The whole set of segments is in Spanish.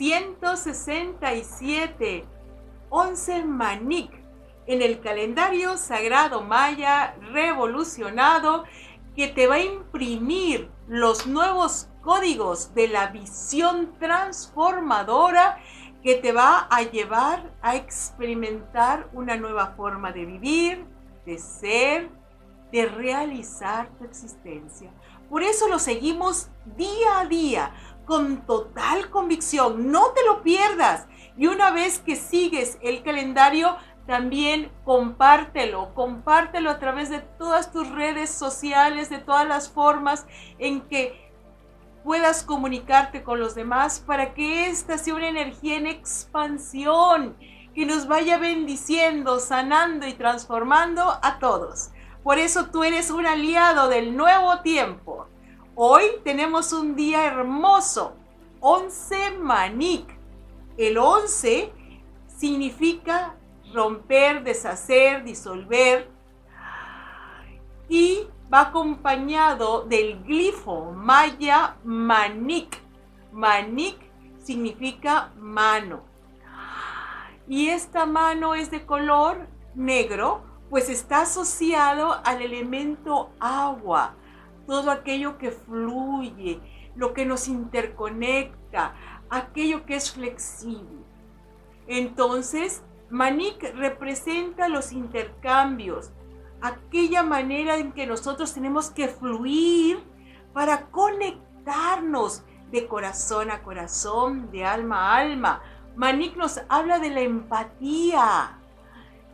167, 11 Manik, en el calendario sagrado maya revolucionado que te va a imprimir los nuevos códigos de la visión transformadora que te va a llevar a experimentar una nueva forma de vivir, de ser, de realizar tu existencia. Por eso lo seguimos día a día, con total convicción. No te lo pierdas. Y una vez que sigues el calendario, también compártelo, compártelo a través de todas tus redes sociales, de todas las formas en que puedas comunicarte con los demás para que esta sea una energía en expansión que nos vaya bendiciendo, sanando y transformando a todos. Por eso tú eres un aliado del nuevo tiempo. Hoy tenemos un día hermoso, 11 Manik. El 11 significa romper, deshacer, disolver. Y va acompañado del glifo maya manik. Manik significa mano. Y esta mano es de color negro, pues está asociado al elemento agua, todo aquello que fluye, lo que nos interconecta, aquello que es flexible. Entonces, Manik representa los intercambios, aquella manera en que nosotros tenemos que fluir para conectarnos de corazón a corazón, de alma a alma. Manik nos habla de la empatía,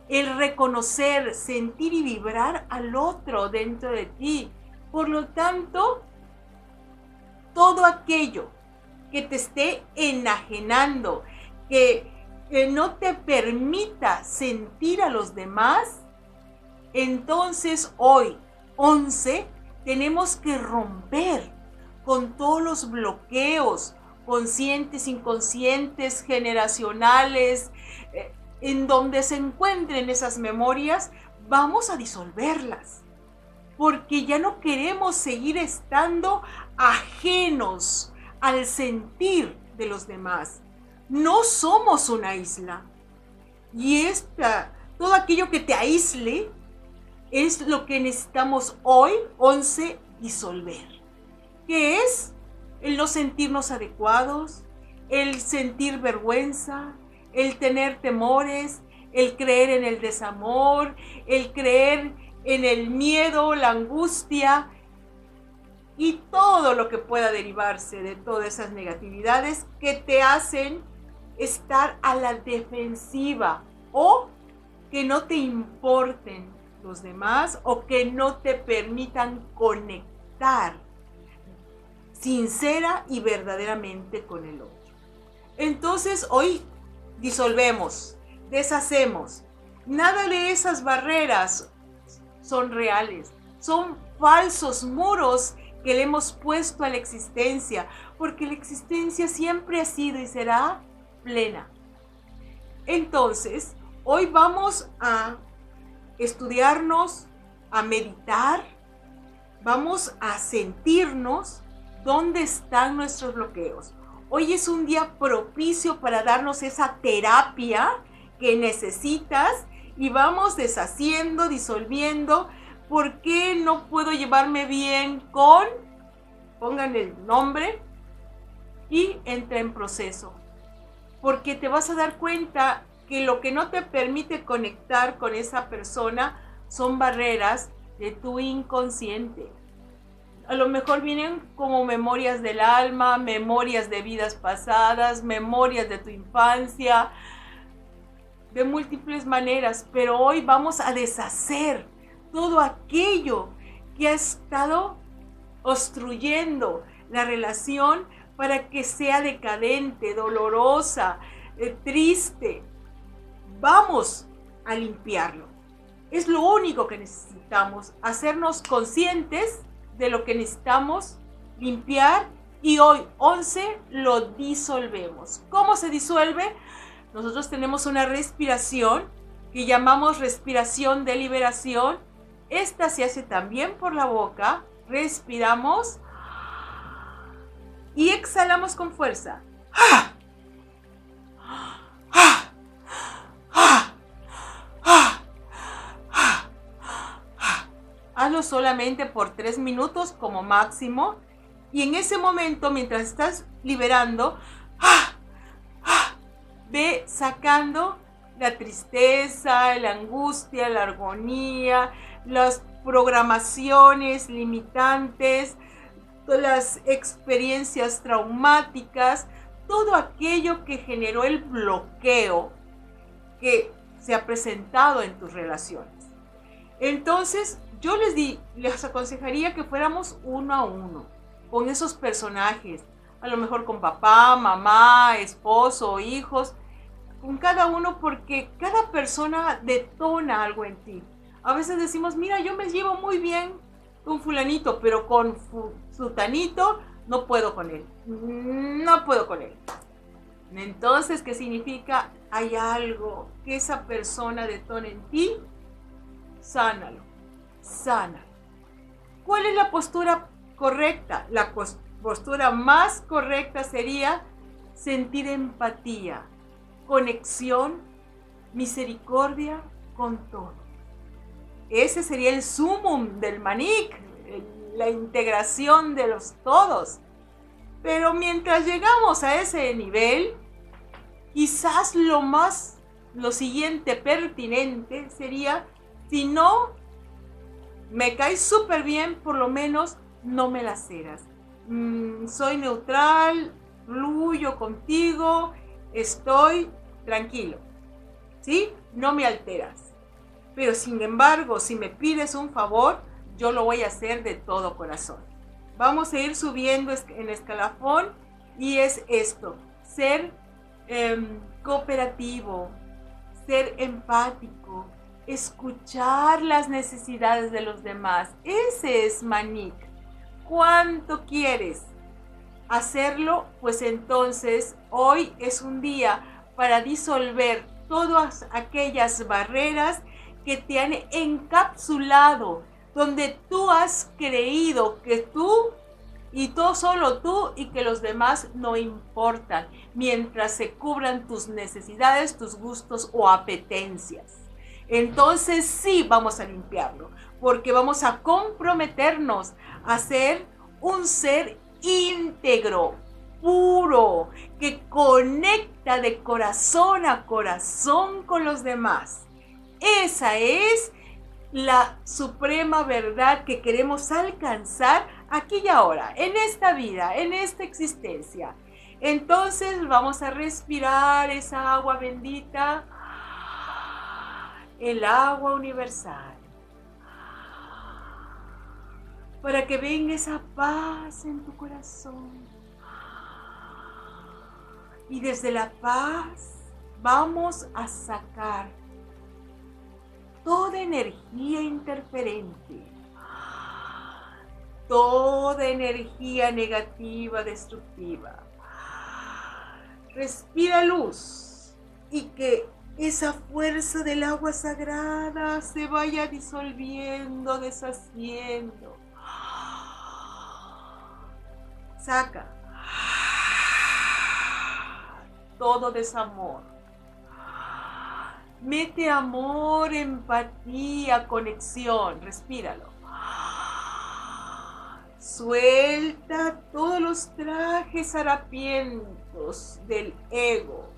el reconocer, sentir y vibrar al otro dentro de ti. Por lo tanto, todo aquello que te esté enajenando, que no te permita sentir a los demás, entonces hoy, 11, tenemos que romper con todos los bloqueos conscientes, inconscientes, generacionales, eh, en donde se encuentren esas memorias, vamos a disolverlas. Porque ya no queremos seguir estando ajenos al sentir de los demás no somos una isla. Y esta, todo aquello que te aísle es lo que necesitamos hoy, 11, disolver. ¿Qué es? El no sentirnos adecuados, el sentir vergüenza, el tener temores, el creer en el desamor, el creer en el miedo, la angustia, y todo lo que pueda derivarse de todas esas negatividades que te hacen estar a la defensiva o que no te importen los demás o que no te permitan conectar sincera y verdaderamente con el otro. Entonces hoy disolvemos, deshacemos. Nada de esas barreras son reales, son falsos muros que le hemos puesto a la existencia, porque la existencia siempre ha sido y será plena. Entonces, hoy vamos a estudiarnos, a meditar, vamos a sentirnos dónde están nuestros bloqueos. Hoy es un día propicio para darnos esa terapia que necesitas y vamos deshaciendo, disolviendo. ¿Por qué no puedo llevarme bien con? Pongan el nombre y entra en proceso porque te vas a dar cuenta que lo que no te permite conectar con esa persona son barreras de tu inconsciente. A lo mejor vienen como memorias del alma, memorias de vidas pasadas, memorias de tu infancia, de múltiples maneras, pero hoy vamos a deshacer todo aquello que ha estado obstruyendo la relación para que sea decadente, dolorosa, eh, triste. Vamos a limpiarlo. Es lo único que necesitamos, hacernos conscientes de lo que necesitamos limpiar y hoy 11 lo disolvemos. ¿Cómo se disuelve? Nosotros tenemos una respiración que llamamos respiración de liberación. Esta se hace también por la boca. Respiramos y exhalamos con fuerza. Hazlo solamente por tres minutos como máximo. Y en ese momento, mientras estás liberando, ¡ah! ¡ah! ve sacando la tristeza, la angustia, la armonía, las programaciones limitantes, las experiencias traumáticas, todo aquello que generó el bloqueo que se ha presentado en tus relaciones. Entonces, yo les di, les aconsejaría que fuéramos uno a uno con esos personajes, a lo mejor con papá, mamá, esposo, hijos, con cada uno porque cada persona detona algo en ti. A veces decimos, mira, yo me llevo muy bien con fulanito, pero con sultanito no puedo con él. No puedo con él. Entonces, ¿qué significa? Hay algo que esa persona detona en ti. Sánalo. Sana. ¿Cuál es la postura correcta? La postura más correcta sería sentir empatía, conexión, misericordia con todo. Ese sería el sumum del manik, la integración de los todos. Pero mientras llegamos a ese nivel, quizás lo más, lo siguiente pertinente sería, si no me caes súper bien, por lo menos no me laceras. Mm, soy neutral, fluyo contigo, estoy tranquilo. ¿Sí? No me alteras. Pero sin embargo, si me pides un favor, yo lo voy a hacer de todo corazón. Vamos a ir subiendo en escalafón y es esto, ser em, cooperativo, ser empático, escuchar las necesidades de los demás. Ese es Manik. ¿Cuánto quieres hacerlo? Pues entonces hoy es un día para disolver todas aquellas barreras que te han encapsulado donde tú has creído que tú y tú solo tú y que los demás no importan mientras se cubran tus necesidades, tus gustos o apetencias. Entonces sí vamos a limpiarlo, porque vamos a comprometernos a ser un ser íntegro, puro, que conecta de corazón a corazón con los demás. Esa es la suprema verdad que queremos alcanzar aquí y ahora, en esta vida, en esta existencia. Entonces vamos a respirar esa agua bendita, el agua universal, para que venga esa paz en tu corazón. Y desde la paz vamos a sacar toda energía interferente, toda energía negativa, destructiva. Respira luz y que esa fuerza del agua sagrada se vaya disolviendo, deshaciendo. Saca todo desamor Mete amor, empatía, conexión. Respíralo. Suelta todos los trajes harapientos del ego.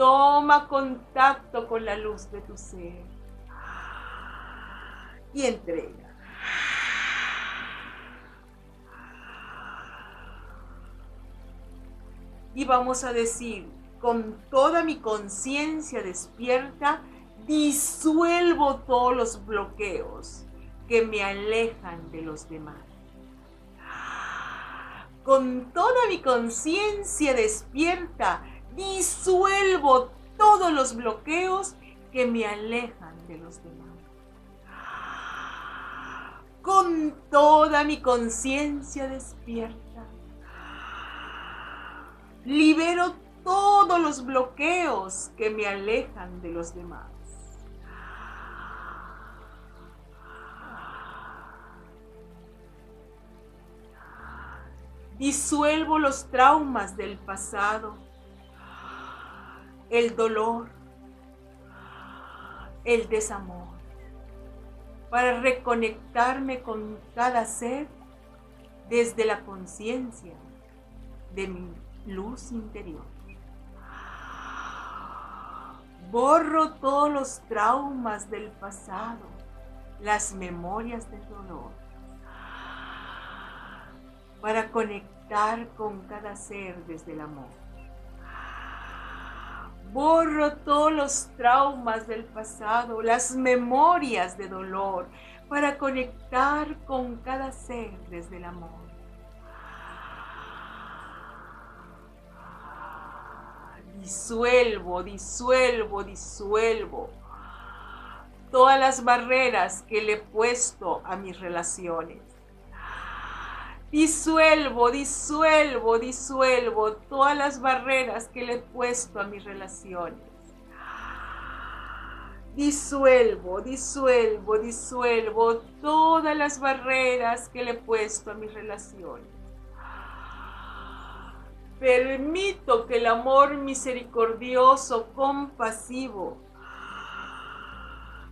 Toma contacto con la luz de tu ser. Y entrega. Y vamos a decir, con toda mi conciencia despierta, disuelvo todos los bloqueos que me alejan de los demás. Con toda mi conciencia despierta, disuelvo todos los bloqueos que me alejan de los demás. Con toda mi conciencia despierta, libero todos los bloqueos que me alejan de los demás. Disuelvo los traumas del pasado, el dolor, el desamor. para reconectarme con cada ser desde la conciencia de mi luz interior. Borro todos los traumas del pasado, las memorias del dolor, para conectar con cada ser desde el amor. Borro todos los traumas del pasado, las memorias de dolor, para conectar con cada ser desde el amor. Disuelvo, disuelvo, disuelvo todas las barreras que le he puesto a mis relaciones Disuelvo, disuelvo, disuelvo todas las barreras que le he puesto a mis relaciones. Disuelvo, disuelvo, disuelvo todas las barreras que le he puesto a mis relaciones. Permito que el amor misericordioso, compasivo,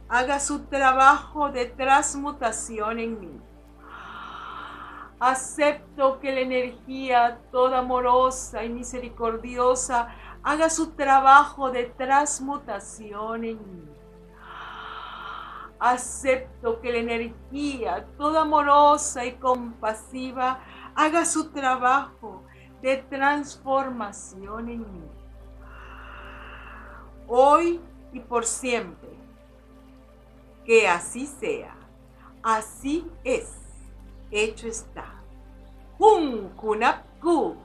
haga su trabajo de transmutación en mí. Acepto que la energía toda amorosa y misericordiosa haga su trabajo de transmutación en mí. Acepto que la energía toda amorosa y compasiva haga su trabajo de transformación en mí. Hoy y por siempre. Que así sea. Así es hecho está. Jun Kunapku,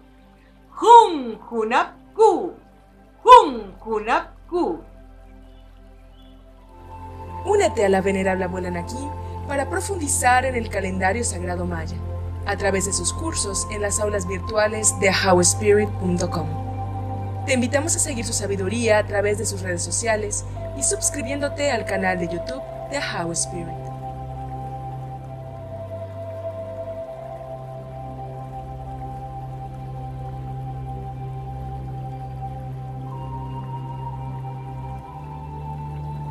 Jun Kunapku, Jun Kunapku. Únete a la venerable abuela Naki para profundizar en el calendario sagrado maya a través de sus cursos en las aulas virtuales de howspirit.com. Te invitamos a seguir su sabiduría a través de sus redes sociales y suscribiéndote al canal de YouTube de How Spirit.